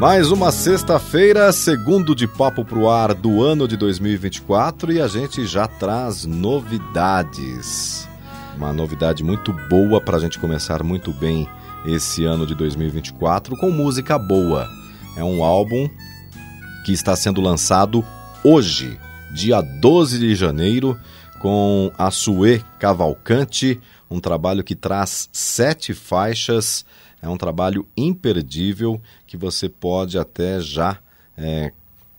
Mais uma sexta-feira, segundo de Papo Pro Ar do ano de 2024 e a gente já traz novidades. Uma novidade muito boa para a gente começar muito bem esse ano de 2024 com música boa. É um álbum que está sendo lançado hoje, dia 12 de janeiro, com a Cavalcante, um trabalho que traz sete faixas é um trabalho imperdível que você pode até já. É,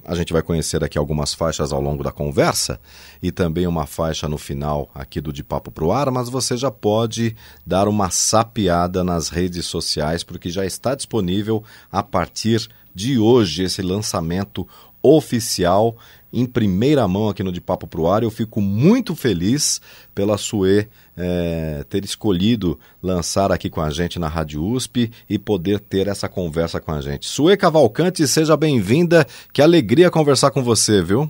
a gente vai conhecer aqui algumas faixas ao longo da conversa e também uma faixa no final aqui do De Papo Pro Ar, mas você já pode dar uma sapiada nas redes sociais porque já está disponível a partir de hoje esse lançamento oficial em primeira mão aqui no De Papo Pro Ar. Eu fico muito feliz pela Sue é, ter escolhido lançar aqui com a gente na Rádio USP e poder ter essa conversa com a gente. Sue Cavalcante, seja bem-vinda. Que alegria conversar com você, viu?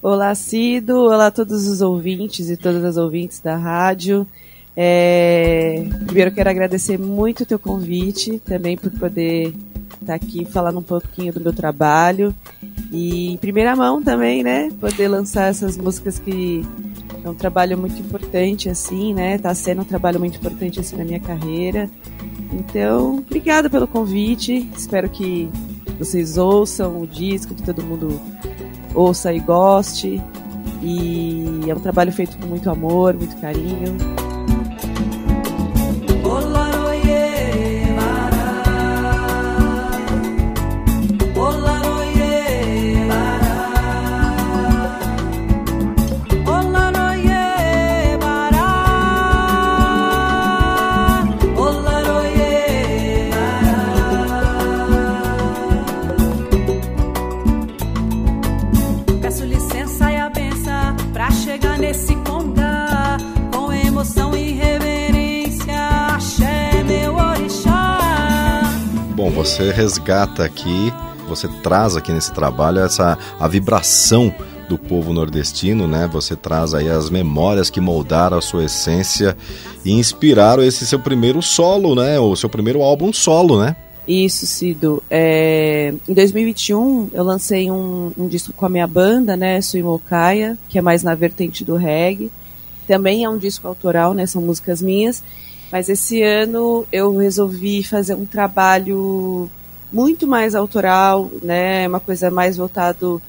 Olá, Cido. Olá a todos os ouvintes e todas as ouvintes da rádio. É... Primeiro, quero agradecer muito o teu convite, também por poder estar aqui falando um pouquinho do meu trabalho. E em primeira mão também, né? Poder lançar essas músicas que é um trabalho muito importante, assim, né? Tá sendo um trabalho muito importante, assim, na minha carreira. Então, obrigada pelo convite. Espero que vocês ouçam o disco, que todo mundo ouça e goste. E é um trabalho feito com muito amor, muito carinho. Você resgata aqui, você traz aqui nesse trabalho essa a vibração do povo nordestino, né? Você traz aí as memórias que moldaram a sua essência e inspiraram esse seu primeiro solo, né? O seu primeiro álbum solo, né? Isso, Cido. É... Em 2021 eu lancei um, um, disco com a minha banda, né? Suimokaia, que é mais na vertente do reggae. Também é um disco autoral, né? São músicas minhas. Mas esse ano eu resolvi fazer um trabalho muito mais autoral, né? Uma coisa mais voltado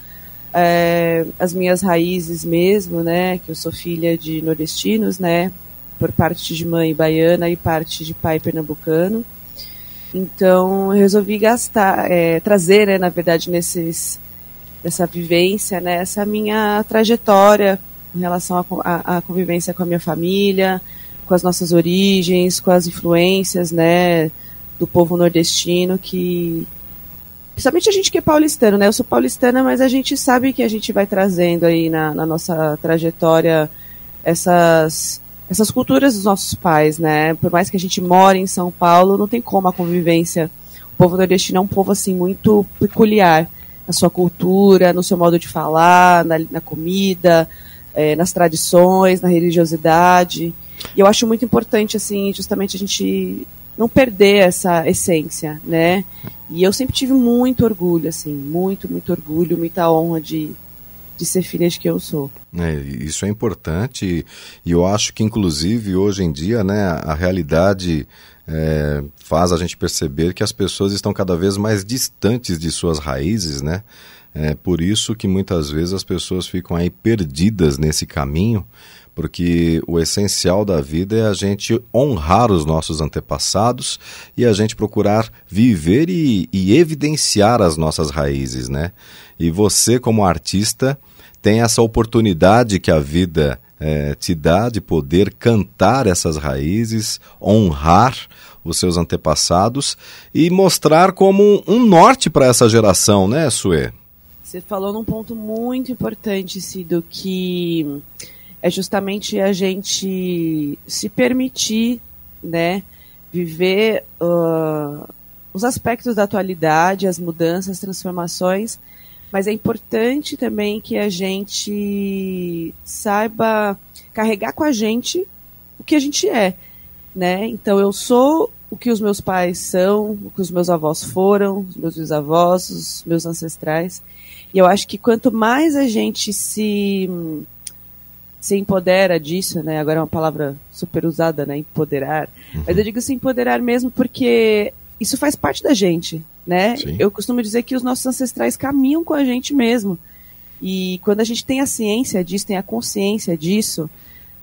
é, às minhas raízes mesmo, né? Que eu sou filha de nordestinos, né? Por parte de mãe baiana e parte de pai pernambucano. Então eu resolvi gastar, é, trazer, né, na verdade, nesses, nessa vivência, né, essa minha trajetória em relação à convivência com a minha família, com as nossas origens, com as influências, né, do povo nordestino que principalmente a gente que é paulistano, né? Eu sou paulistana, mas a gente sabe que a gente vai trazendo aí na, na nossa trajetória essas essas culturas dos nossos pais, né? Por mais que a gente more em São Paulo, não tem como a convivência. O povo nordestino é um povo assim muito peculiar na sua cultura, no seu modo de falar, na, na comida, é, nas tradições, na religiosidade. E eu acho muito importante, assim, justamente a gente não perder essa essência, né? E eu sempre tive muito orgulho, assim, muito, muito orgulho, muita honra de, de ser filha de que eu sou. É, isso é importante e eu acho que, inclusive, hoje em dia, né, a realidade é, faz a gente perceber que as pessoas estão cada vez mais distantes de suas raízes, né? É por isso que muitas vezes as pessoas ficam aí perdidas nesse caminho porque o essencial da vida é a gente honrar os nossos antepassados e a gente procurar viver e, e evidenciar as nossas raízes, né? E você, como artista, tem essa oportunidade que a vida é, te dá de poder cantar essas raízes, honrar os seus antepassados e mostrar como um norte para essa geração, né, Sue? Você falou num ponto muito importante, Cido, que é justamente a gente se permitir, né, viver uh, os aspectos da atualidade, as mudanças, as transformações, mas é importante também que a gente saiba carregar com a gente o que a gente é, né? Então eu sou o que os meus pais são, o que os meus avós foram, os meus bisavós, os meus ancestrais. E eu acho que quanto mais a gente se se empodera disso, né? Agora é uma palavra super usada, né? Empoderar. Uhum. Mas eu digo se empoderar mesmo porque isso faz parte da gente, né? Sim. Eu costumo dizer que os nossos ancestrais caminham com a gente mesmo. E quando a gente tem a ciência disso, tem a consciência disso,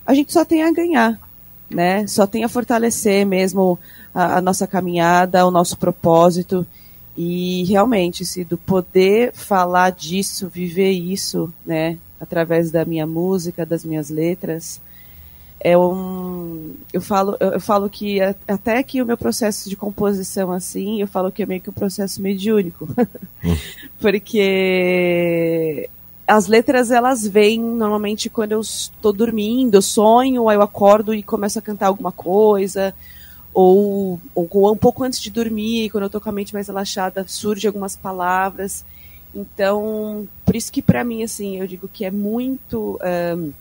a gente só tem a ganhar, né? Só tem a fortalecer mesmo a, a nossa caminhada, o nosso propósito. E realmente, se do poder falar disso, viver isso, né? Através da minha música, das minhas letras. É um, eu falo, eu falo que até que o meu processo de composição assim, eu falo que é meio que um processo mediúnico, porque as letras elas vêm normalmente quando eu estou dormindo, eu sonho, aí eu acordo e começo a cantar alguma coisa, ou, ou um pouco antes de dormir, quando eu estou com a mente mais relaxada, surgem algumas palavras. Então, por isso que para mim, assim, eu digo que é muito um,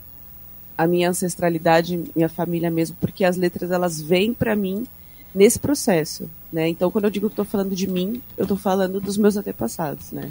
a minha ancestralidade, minha família mesmo, porque as letras elas vêm para mim nesse processo, né? Então, quando eu digo que estou falando de mim, eu estou falando dos meus antepassados, né?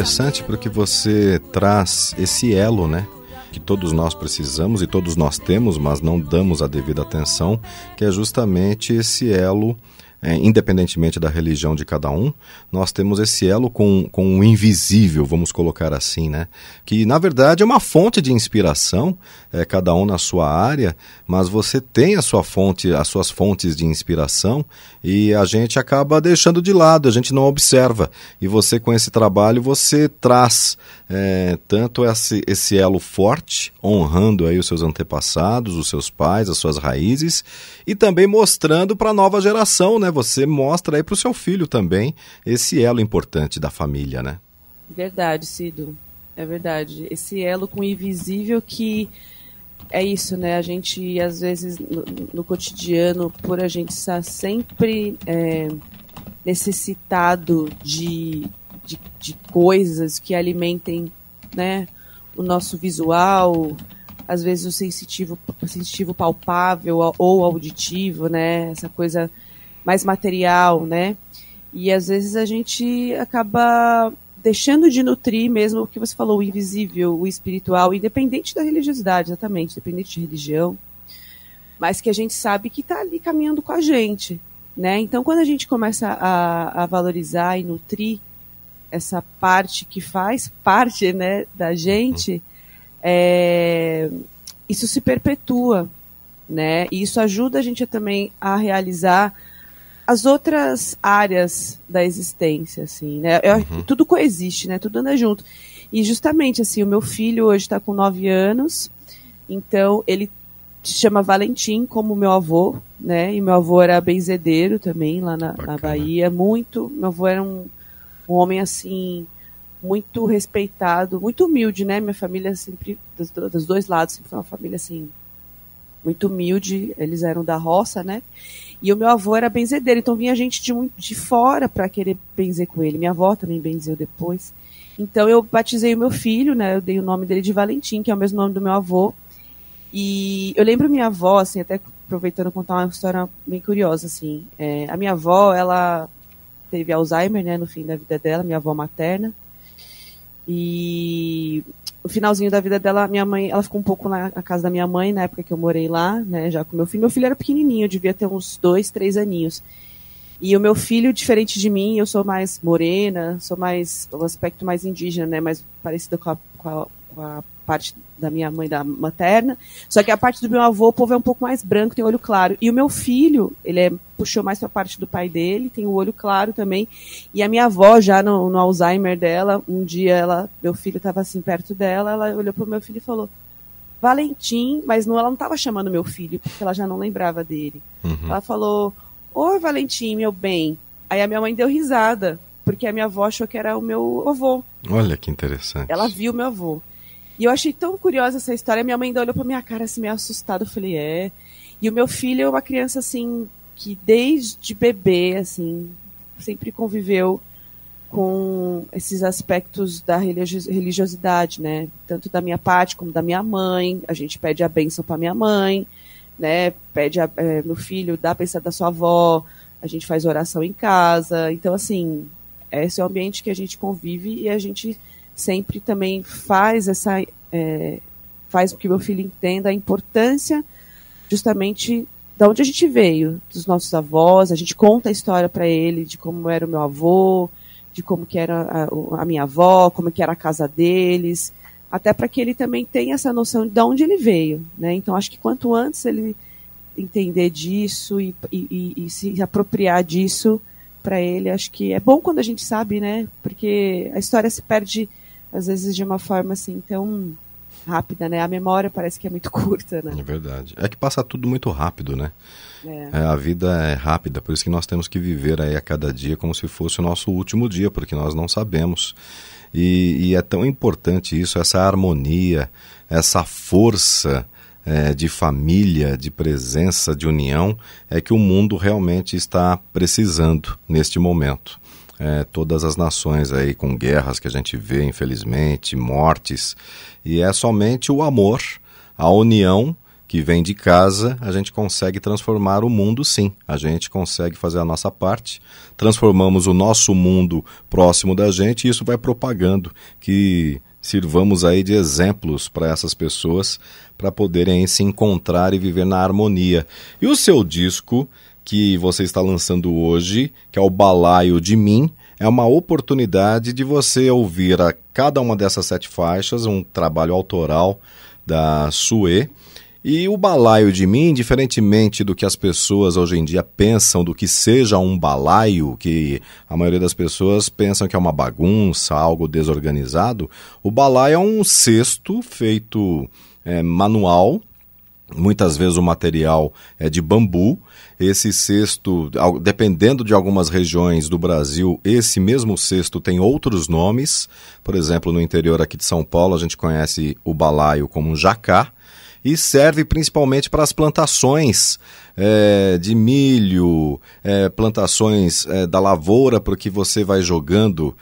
Interessante porque você traz esse elo, né? Que todos nós precisamos e todos nós temos, mas não damos a devida atenção, que é justamente esse elo é, independentemente da religião de cada um, nós temos esse elo com, com o invisível, vamos colocar assim, né? Que na verdade é uma fonte de inspiração, é, cada um na sua área, mas você tem a sua fonte, as suas fontes de inspiração e a gente acaba deixando de lado, a gente não observa. E você com esse trabalho você traz é, tanto esse, esse elo forte, honrando aí os seus antepassados, os seus pais, as suas raízes, e também mostrando para a nova geração, né? Você mostra aí para o seu filho também esse elo importante da família, né? Verdade, Cido. É verdade. Esse elo com o invisível que é isso, né? A gente, às vezes, no, no cotidiano, por a gente estar sempre é, necessitado de, de, de, coisas que alimentem né, o nosso visual, às vezes o sensitivo, sensitivo palpável ou auditivo, né? Essa coisa mais material, né? E às vezes a gente acaba deixando de nutrir mesmo o que você falou, o invisível, o espiritual, independente da religiosidade, exatamente, independente de religião, mas que a gente sabe que está ali caminhando com a gente, né? Então, quando a gente começa a, a valorizar e nutrir essa parte que faz parte, né, da gente, é, isso se perpetua, né? E isso ajuda a gente também a realizar as outras áreas da existência, assim, né? Eu, uhum. Tudo coexiste, né? Tudo anda junto. E justamente, assim, o meu filho hoje está com nove anos, então ele se chama Valentim, como meu avô, né? E meu avô era benzedeiro também, lá na, na Bahia. Muito, meu avô era um, um homem, assim, muito respeitado, muito humilde, né? Minha família sempre, dos, dos dois lados, sempre foi uma família, assim, muito humilde. Eles eram da roça, né? E o meu avô era benzedeiro, então vinha gente de, de fora para querer benzer com ele. Minha avó também benzeu depois. Então eu batizei o meu filho, né? Eu dei o nome dele de Valentim, que é o mesmo nome do meu avô. E eu lembro minha avó, assim, até aproveitando contar uma história bem curiosa, assim. É, a minha avó, ela teve Alzheimer, né, no fim da vida dela, minha avó materna. E no finalzinho da vida dela, minha mãe, ela ficou um pouco na, na, casa da minha mãe, na época que eu morei lá, né, já com meu filho. Meu filho era pequenininho, devia ter uns dois, três aninhos. E o meu filho, diferente de mim, eu sou mais morena, sou mais, o um aspecto mais indígena, né, mais parecido com a, com a, a parte da minha mãe da materna. Só que a parte do meu avô, o povo é um pouco mais branco, tem olho claro. E o meu filho, ele é, puxou mais para a parte do pai dele, tem o olho claro também. E a minha avó, já no, no Alzheimer dela, um dia ela, meu filho estava assim perto dela, ela olhou para o meu filho e falou: Valentim, mas não, ela não estava chamando meu filho, porque ela já não lembrava dele. Uhum. Ela falou: Oi, Valentim, meu bem. Aí a minha mãe deu risada, porque a minha avó achou que era o meu avô. Olha que interessante. Ela viu meu avô. E eu achei tão curiosa essa história. Minha mãe ainda olhou pra minha cara assim, meio assustada. Eu falei, é. E o meu filho é uma criança, assim, que desde bebê, assim, sempre conviveu com esses aspectos da religiosidade, né? Tanto da minha parte como da minha mãe. A gente pede a bênção para minha mãe, né? Pede a, é, meu filho, dá a bênção da sua avó. A gente faz oração em casa. Então, assim, esse é o ambiente que a gente convive e a gente sempre também faz essa é, faz com que meu filho entenda a importância justamente da onde a gente veio, dos nossos avós, a gente conta a história para ele de como era o meu avô, de como que era a, a minha avó, como que era a casa deles, até para que ele também tenha essa noção de onde ele veio, né? Então acho que quanto antes ele entender disso e, e, e se apropriar disso para ele, acho que é bom quando a gente sabe, né? Porque a história se perde às vezes de uma forma assim tão rápida, né? A memória parece que é muito curta, né? É verdade. É que passa tudo muito rápido, né? É. É, a vida é rápida, por isso que nós temos que viver aí a cada dia como se fosse o nosso último dia, porque nós não sabemos. E, e é tão importante isso, essa harmonia, essa força é, de família, de presença, de união, é que o mundo realmente está precisando neste momento é, todas as nações aí com guerras que a gente vê, infelizmente, mortes. E é somente o amor, a união que vem de casa, a gente consegue transformar o mundo sim. A gente consegue fazer a nossa parte, transformamos o nosso mundo próximo da gente e isso vai propagando que sirvamos aí de exemplos para essas pessoas para poderem se encontrar e viver na harmonia. E o seu disco que você está lançando hoje, que é o Balaio de Mim, é uma oportunidade de você ouvir a cada uma dessas sete faixas, um trabalho autoral da Sue. E o balaio de mim, diferentemente do que as pessoas hoje em dia pensam do que seja um balaio, que a maioria das pessoas pensam que é uma bagunça, algo desorganizado, o balaio é um cesto feito é, manual, Muitas vezes o material é de bambu. Esse cesto, dependendo de algumas regiões do Brasil, esse mesmo cesto tem outros nomes. Por exemplo, no interior aqui de São Paulo, a gente conhece o balaio como um jacá e serve principalmente para as plantações é, de milho, é, plantações é, da lavoura, porque você vai jogando,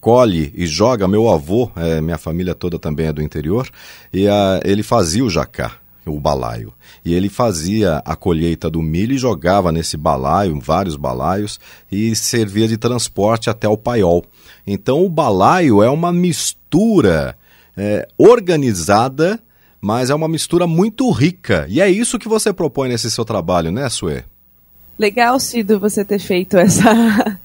colhe e joga. Meu avô, minha família toda também é do interior, e a, ele fazia o jacá o balaio. E ele fazia a colheita do milho e jogava nesse balaio, vários balaios, e servia de transporte até o paiol. Então o balaio é uma mistura é, organizada, mas é uma mistura muito rica. E é isso que você propõe nesse seu trabalho, né, Suê? Legal, Cido, você ter feito essa,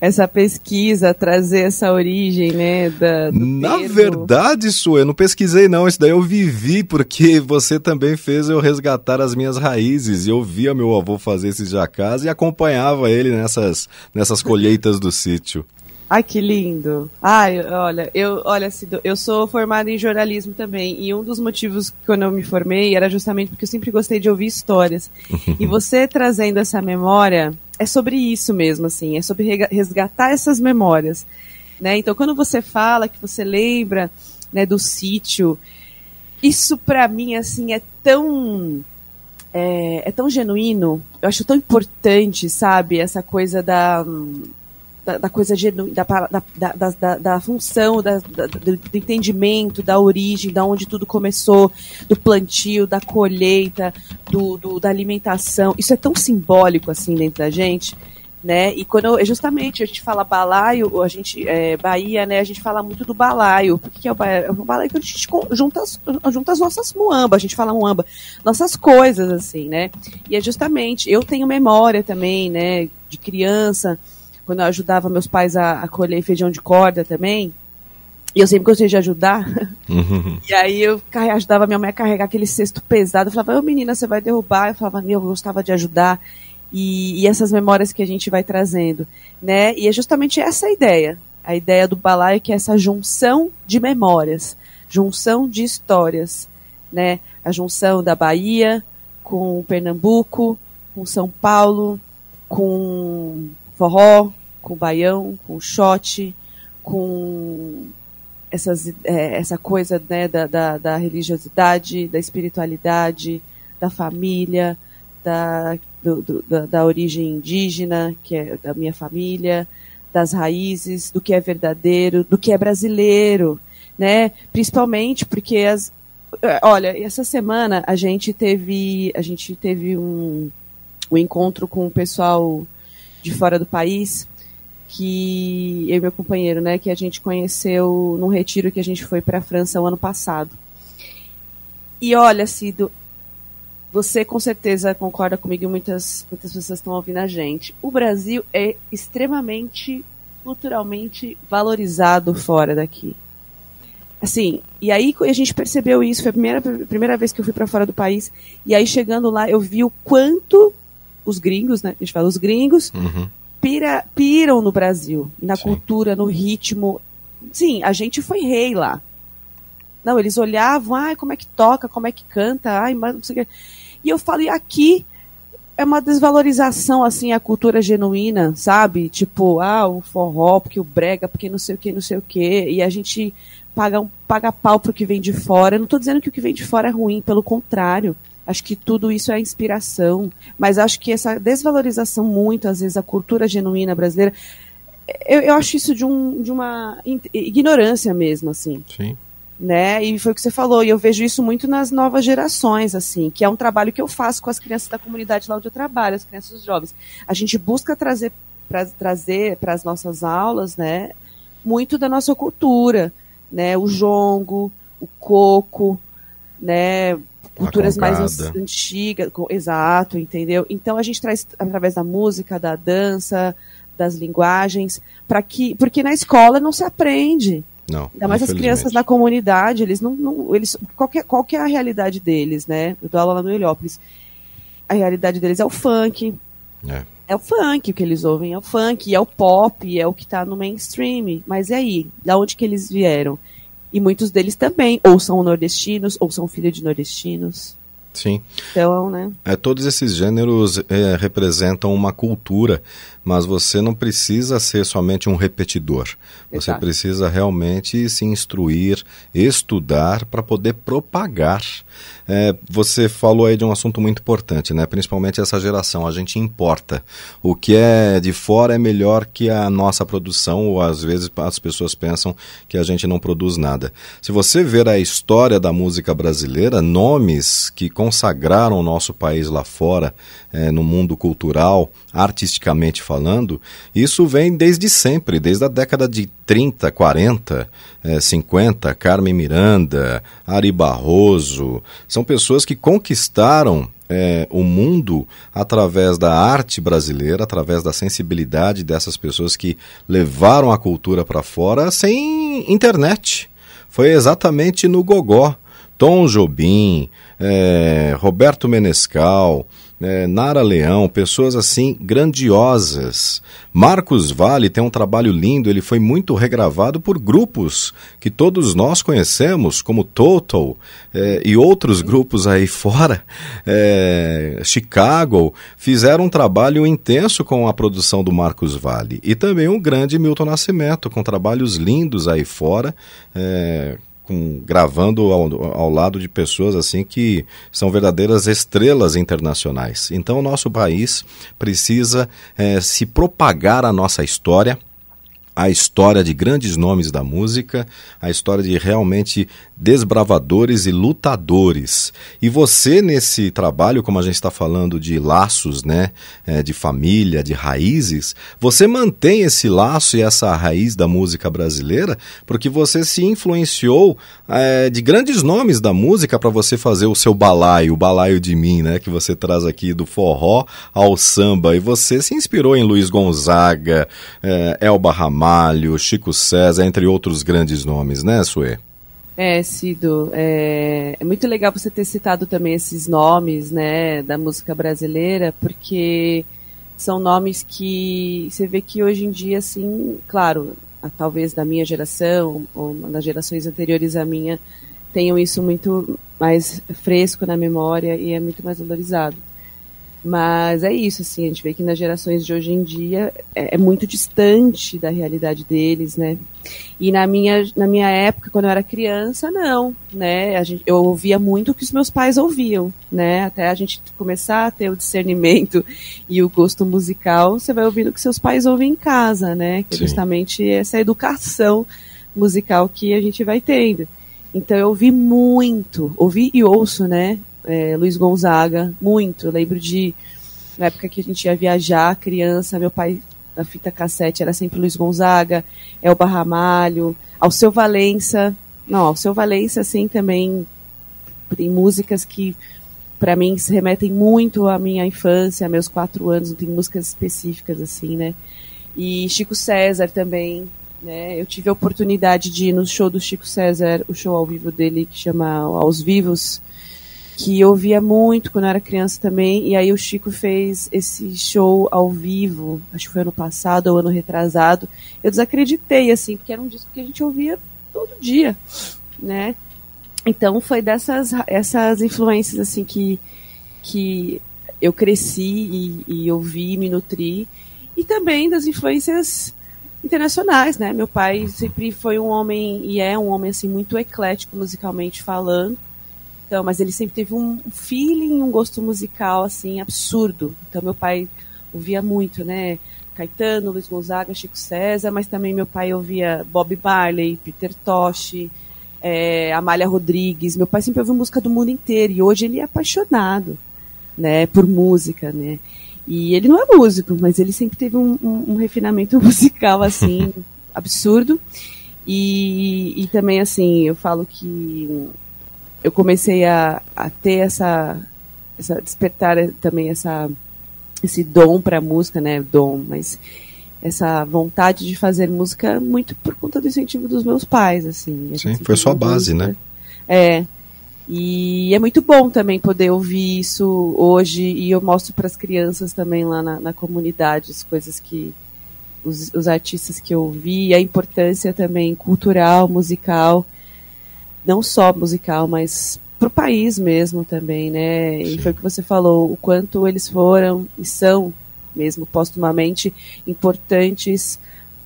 essa pesquisa, trazer essa origem, né? Da, Na termo. verdade, isso eu não pesquisei não, isso daí eu vivi porque você também fez eu resgatar as minhas raízes. Eu via meu avô fazer esses jacás e acompanhava ele nessas, nessas colheitas do sítio. Ai, que lindo. Ai, olha, eu, olha, eu sou formada em jornalismo também, e um dos motivos que quando eu me formei era justamente porque eu sempre gostei de ouvir histórias. e você trazendo essa memória, é sobre isso mesmo, assim, é sobre resgatar essas memórias. Né? Então, quando você fala que você lembra né, do sítio, isso para mim, assim, é tão é, é, tão genuíno, eu acho tão importante, sabe? Essa coisa da, da, da coisa genu, da, da, da, da, função, da, do, do, entendimento, da origem, da onde tudo começou, do plantio, da colheita, do, do, da alimentação. Isso é tão simbólico assim dentro da gente né? E quando justamente a gente fala balaio, a gente é, Bahia, né? A gente fala muito do balaio. Por que, é o balaio? É o balaio que a gente junta, junta as nossas muamba, a gente fala muamba, nossas coisas assim, né? E é justamente, eu tenho memória também, né? De criança, quando eu ajudava meus pais a, a colher feijão de corda também. E eu sempre gostei de ajudar. Uhum. E aí eu ajudava minha mãe a carregar aquele cesto pesado. Eu falava, ô menina, você vai derrubar. Eu falava, meu, eu gostava de ajudar e, e, essas memórias que a gente vai trazendo, né? E é justamente essa a ideia, a ideia do balaio que é essa junção de memórias, junção de histórias, né? A junção da Bahia com Pernambuco, com São Paulo, com forró, com baião, com shot, com essas, é, essa coisa né, da, da, da religiosidade, da espiritualidade, da família, da do, do, da, da origem indígena, que é da minha família, das raízes, do que é verdadeiro, do que é brasileiro, né? Principalmente porque as, olha, essa semana a gente teve a gente teve um, um encontro com o pessoal de fora do país que eu e meu companheiro, né, que a gente conheceu num retiro que a gente foi para a França o ano passado. E olha, Cido, você com certeza concorda comigo e muitas, muitas pessoas estão ouvindo a gente. O Brasil é extremamente culturalmente valorizado fora daqui. Assim, e aí a gente percebeu isso, foi a primeira, primeira vez que eu fui para fora do país, e aí chegando lá eu vi o quanto os gringos, né, a gente fala os gringos, uhum. Pira, piram no Brasil, na Sim. cultura, no ritmo. Sim, a gente foi rei lá. Não, eles olhavam, ai, como é que toca, como é que canta, ai, mas não sei o que. E eu falei, aqui é uma desvalorização, assim, a cultura genuína, sabe? Tipo, ah, o forró, porque o brega, porque não sei o que, não sei o que. E a gente paga, um, paga pau pro que vem de fora. Eu não estou dizendo que o que vem de fora é ruim, pelo contrário. Acho que tudo isso é inspiração. Mas acho que essa desvalorização muito, às vezes, a cultura genuína brasileira, eu, eu acho isso de, um, de uma ignorância mesmo, assim. Sim né? E foi o que você falou, e eu vejo isso muito nas novas gerações, assim, que é um trabalho que eu faço com as crianças da comunidade lá onde eu trabalho, as crianças jovens. A gente busca trazer para trazer para as nossas aulas, né, muito da nossa cultura, né, o jongo, o coco, né, culturas mais antigas, exato, entendeu? Então a gente traz através da música, da dança, das linguagens, para que, porque na escola não se aprende, não. Ainda mais as crianças da comunidade, eles não. não eles, qual, que, é, qual que é a realidade deles, né? Eu dou aula lá no Heliópolis. A realidade deles é o funk. É. É o funk, o que eles ouvem é o funk, é o pop, é o que está no mainstream. Mas e aí? Da onde que eles vieram? E muitos deles também, ou são nordestinos, ou são filhos de nordestinos. Sim. Então, né? É, todos esses gêneros é, representam uma cultura, mas você não precisa ser somente um repetidor. Você Exato. precisa realmente se instruir, estudar para poder propagar. É, você falou aí de um assunto muito importante, né? Principalmente essa geração. A gente importa. O que é de fora é melhor que a nossa produção, ou às vezes as pessoas pensam que a gente não produz nada. Se você ver a história da música brasileira, nomes que consagraram o nosso país lá fora, é, no mundo cultural, artisticamente falando, isso vem desde sempre, desde a década de 30, 40, é, 50, Carmen Miranda, Ari Barroso, são pessoas que conquistaram é, o mundo através da arte brasileira, através da sensibilidade dessas pessoas que levaram a cultura para fora sem internet. Foi exatamente no Gogó. Tom Jobim, é, Roberto Menescal, é, Nara Leão, pessoas assim grandiosas. Marcos Vale tem um trabalho lindo, ele foi muito regravado por grupos que todos nós conhecemos, como Total é, e outros grupos aí fora, é, Chicago, fizeram um trabalho intenso com a produção do Marcos Vale. E também um grande Milton Nascimento, com trabalhos lindos aí fora. Com, gravando ao, ao, lado de pessoas assim que são verdadeiras estrelas internacionais. Então, o nosso país precisa é, se propagar a nossa história a história de grandes nomes da música, a história de realmente desbravadores e lutadores. E você, nesse trabalho, como a gente está falando de laços, né, é, de família, de raízes, você mantém esse laço e essa raiz da música brasileira, porque você se influenciou é, de grandes nomes da música para você fazer o seu balaio, o balaio de mim, né, que você traz aqui do forró ao samba. E você se inspirou em Luiz Gonzaga, é, Elba Ramalho, Chico César, entre outros grandes nomes, né, Suê? É, Cido, é, é, muito legal você ter citado também esses nomes, né, da música brasileira, porque são nomes que você vê que hoje em dia, assim, claro, talvez da minha geração ou das gerações anteriores à minha, tenham isso muito mais fresco na memória e é muito mais valorizado. Mas é isso, assim, a gente vê que nas gerações de hoje em dia é, é, muito distante da realidade deles, né? E na minha, na minha época, quando eu era criança, não, né? A gente, eu ouvia muito o que os meus pais ouviam, né? Até a gente começar a ter o discernimento e o gosto musical, você vai ouvindo o que seus pais ouvem em casa, né? Que é justamente essa educação musical que a gente vai tendo. Então eu ouvi muito, ouvi e ouço, né? É, Luiz Gonzaga, muito. Eu lembro de, na época que a gente ia viajar, criança, meu pai, na fita cassete, era sempre Luiz Gonzaga, Elba Ramalho, Alceu Valença. Não, Alceu Valença, assim, também tem músicas que, para mim, se remetem muito à minha infância, meus quatro anos, não tem músicas específicas, assim, né? E Chico César também, né? Eu tive a oportunidade de ir no show do Chico César, o show ao vivo dele que chama Aos Vivos, que eu via muito quando eu era criança também, e aí o Chico fez esse show ao vivo, acho que foi ano passado ou ano retrasado. Eu desacreditei, assim, porque era um disco que a gente ouvia todo dia, né? Então foi dessas essas influências, assim, que, que eu cresci e, e ouvi, me nutri, e também das influências internacionais, né? Meu pai sempre foi um homem, e é um homem, assim, muito eclético musicalmente falando, então, mas ele sempre teve um feeling, um gosto musical assim absurdo. Então meu pai ouvia muito, né? Caetano, Luiz Gonzaga, Chico César, mas também meu pai ouvia Bob Marley, Peter Tosh, é, Amália Rodrigues. Meu pai sempre ouviu música do mundo inteiro e hoje ele é apaixonado, né, por música, né? E ele não é músico, mas ele sempre teve um, um, um refinamento musical assim absurdo. E, e também assim, eu falo que eu comecei a, a ter essa, essa despertar também essa esse dom para música, né, dom, mas essa vontade de fazer música muito por conta do incentivo dos meus pais, assim. Sim, foi sua base, né? É. E é muito bom também poder ouvir isso hoje e eu mostro para as crianças também lá na, na comunidade as coisas que os, os artistas que eu ouvi, a importância também cultural, musical não só musical, mas para o país mesmo também, né? Sim. E foi o que você falou, o quanto eles foram e são mesmo postumamente importantes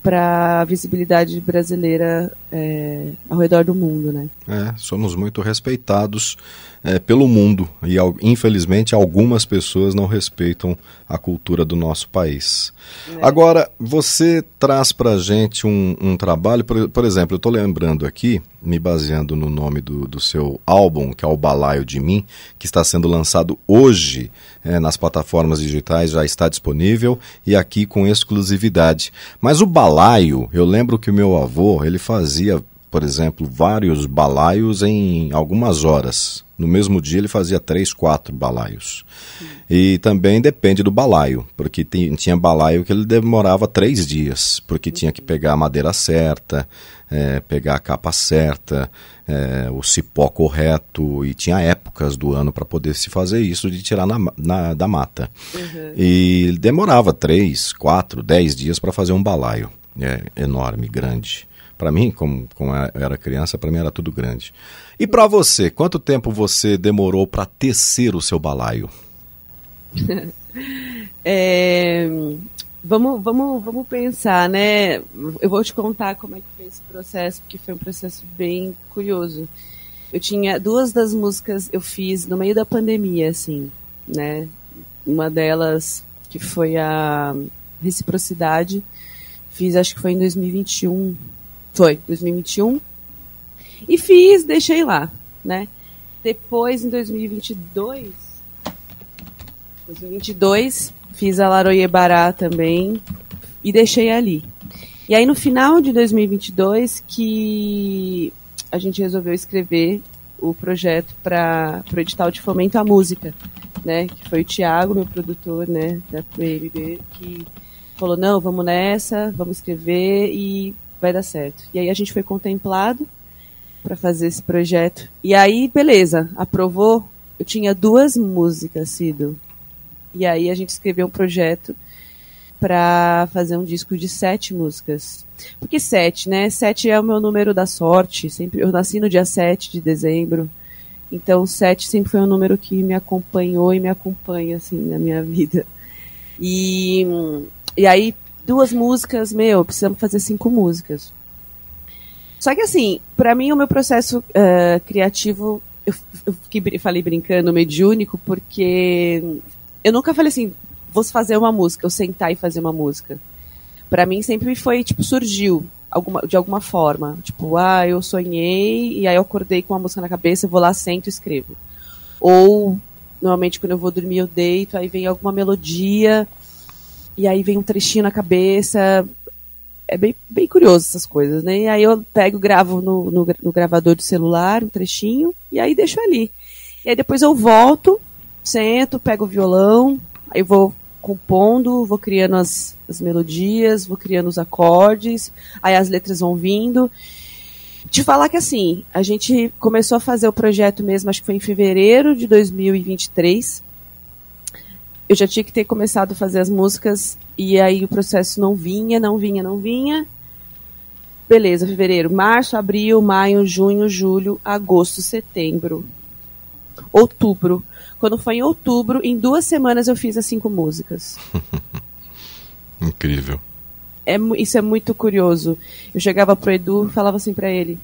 para a visibilidade brasileira é, ao redor do mundo, né? É, somos muito respeitados é, pelo mundo e infelizmente algumas pessoas não respeitam a cultura do nosso país. É. Agora, você traz para gente um, um trabalho, por, por, exemplo, eu estou lembrando aqui, me baseando no nome do, do seu álbum, que é o Balaio de Mim, que está sendo lançado hoje é, nas plataformas digitais, já está disponível e aqui com exclusividade. Mas o balaio, eu lembro que o meu avô, ele fazia por exemplo, vários balaios em algumas horas. No mesmo dia ele fazia três, quatro balaios. E também depende do balaio, porque tinha balaio que ele demorava três dias, porque tinha que pegar a madeira certa, é, pegar a capa certa, é, o cipó correto, e tinha épocas do ano para poder se fazer isso de tirar na, na da mata. Uhum. E demorava três, quatro, dez dias para fazer um balaio é, enorme, grande. Para mim, como, como eu era criança, para mim era tudo grande. E para você, quanto tempo você demorou para tecer o seu balaio? é, vamos, vamos, vamos pensar, né? Eu vou te contar como é que foi esse processo, porque foi um processo bem curioso. Eu tinha duas das músicas eu fiz no meio da pandemia, assim, né? Uma delas que foi a Reciprocidade, Fiz, acho que foi em 2021. Foi, 2021. E fiz, deixei lá, né? Depois, em 2022, 2022, fiz a Laroie Bará também e deixei ali. E aí, no final de 2022, que a gente resolveu escrever o projeto para o edital de fomento à música, né? Que foi o Tiago, meu produtor, né, da PMB, que falou, não, vamos nessa, vamos escrever e vai dar certo. E aí a gente foi contemplado para fazer esse projeto. E aí, beleza, aprovou. Eu tinha duas músicas, Cido. E aí a gente escreveu um projeto para fazer um disco de sete músicas. Porque sete, né? Sete é o meu número da sorte. Sempre eu nasci no dia 7 de dezembro. Então sete sempre foi um número que me acompanhou e me acompanha assim na minha vida. E e aí duas músicas, meu, precisamos fazer cinco músicas. Só que assim, para mim o meu processo uh, criativo, eu, eu falei brincando, mediúnico, porque eu nunca falei assim, vou fazer uma música, eu sentar e fazer uma música. Para mim sempre foi, tipo, surgiu alguma, de alguma forma. Tipo, ah, eu sonhei e aí eu acordei com uma música na cabeça, eu vou lá, sento e escrevo. Ou, normalmente quando eu vou dormir eu deito, aí vem alguma melodia e aí vem um trechinho na cabeça, é bem, bem curioso essas coisas, né? E aí eu pego, gravo no, no, no, gravador de celular um trechinho e aí deixo ali. E aí depois eu volto, sento, pego o violão, aí vou compondo, vou criando as, as melodias, vou criando os acordes, aí as letras vão vindo. Te falar que assim, a gente começou a fazer o projeto mesmo, acho que foi em fevereiro de 2023 eu já tinha que ter começado a fazer as músicas e aí o processo não vinha, não vinha, não vinha. Beleza, fevereiro, março, abril, maio, junho, julho, agosto, setembro, outubro. Quando foi em outubro, em duas semanas eu fiz as cinco músicas. Incrível. É, isso é muito curioso. Eu chegava pro Edu e falava assim para ele: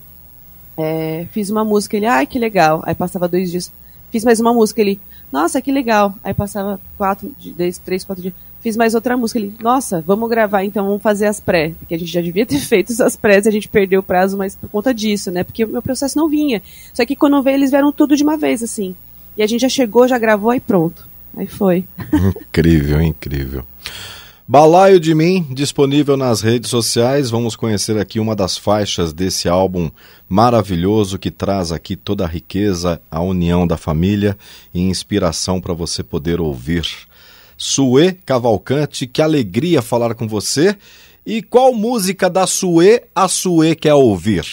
é, fiz uma música, ele, ai que legal. Aí passava dois dias, fiz mais uma música, ele, nossa, que legal. Aí passava quatro, dez, três, quatro dias. Fiz mais outra música. Ele, nossa, vamos gravar então, vamos fazer as pré. Porque a gente já devia ter feito as pré a gente perdeu o prazo, mas por conta disso, né? Porque o meu processo não vinha. Só que quando veio, eles vieram tudo de uma vez, assim. E a gente já chegou, já gravou e pronto. Aí foi. Incrível, incrível. Balaio de Mim, disponível nas redes sociais. Vamos conhecer aqui uma das faixas desse álbum maravilhoso que traz aqui toda a riqueza, a união da família e inspiração para você poder ouvir. Sue Cavalcante, que alegria falar com você. E qual música da Sue a Sue quer ouvir?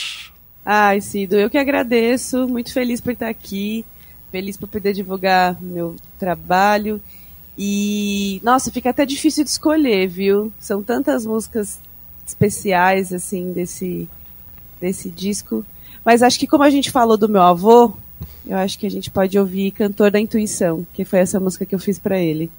Ai, Cido, eu que agradeço, muito feliz por estar aqui, feliz por poder divulgar meu trabalho e, nossa, fica até difícil de escolher, viu? São tantas músicas especiais, assim, desse, desse disco. Mas acho que como a gente falou do meu avô, eu acho que a gente pode ouvir Cantor da Intuição, que foi essa música que eu fiz para ele.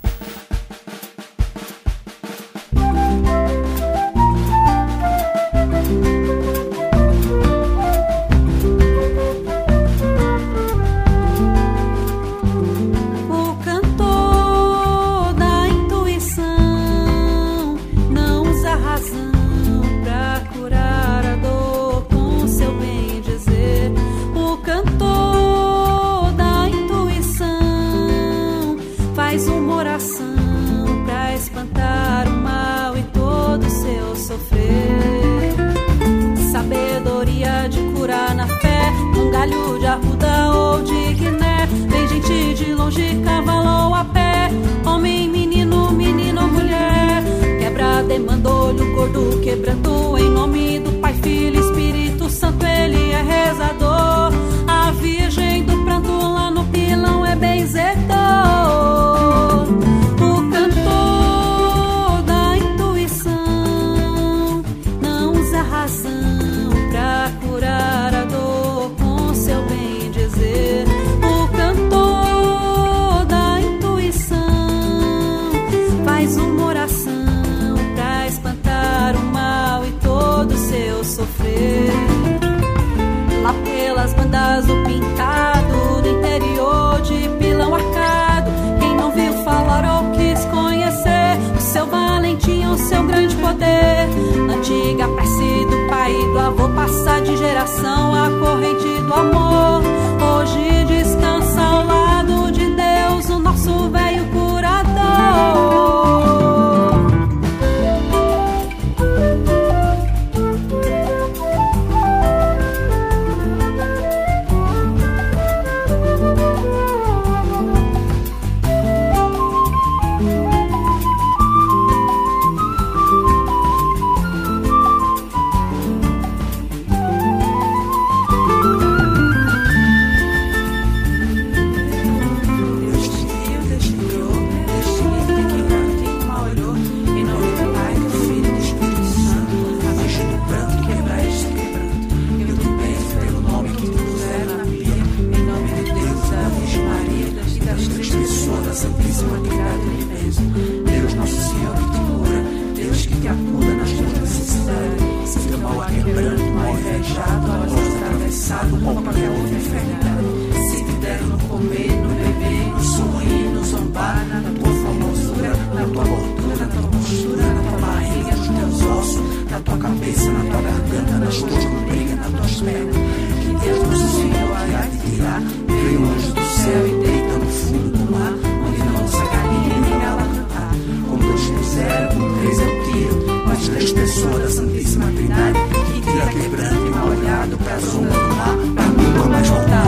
sofrer. Sabedoria de curar na fé, um galho de arruda ou de guiné. Tem gente de longe, cavalo ou a pé, homem, menino, menino, mulher. Quebra, demandou-lhe o gordo, quebrantou em nome do seu valentim, ou seu no como qualquer outra enfermidade. Se te der no comer, no beber, no sorrir, no zombar, na tua formosura, na tua gordura, na tua postura, na tua barriga, nos teus ossos, na tua cabeça, na tua garganta, nas tuas lombrigas, nas tuas pernas. Que Deus nos ensinou a irá te tirar, veio longe do céu e deita no fundo do mar, onde não saca galinha nem ela cantar. Com dois fizeram, com três eu tiro, mas três pessoas da Santíssima Trindade, que tira quebrando e mal olhado pra zombar mais voltar.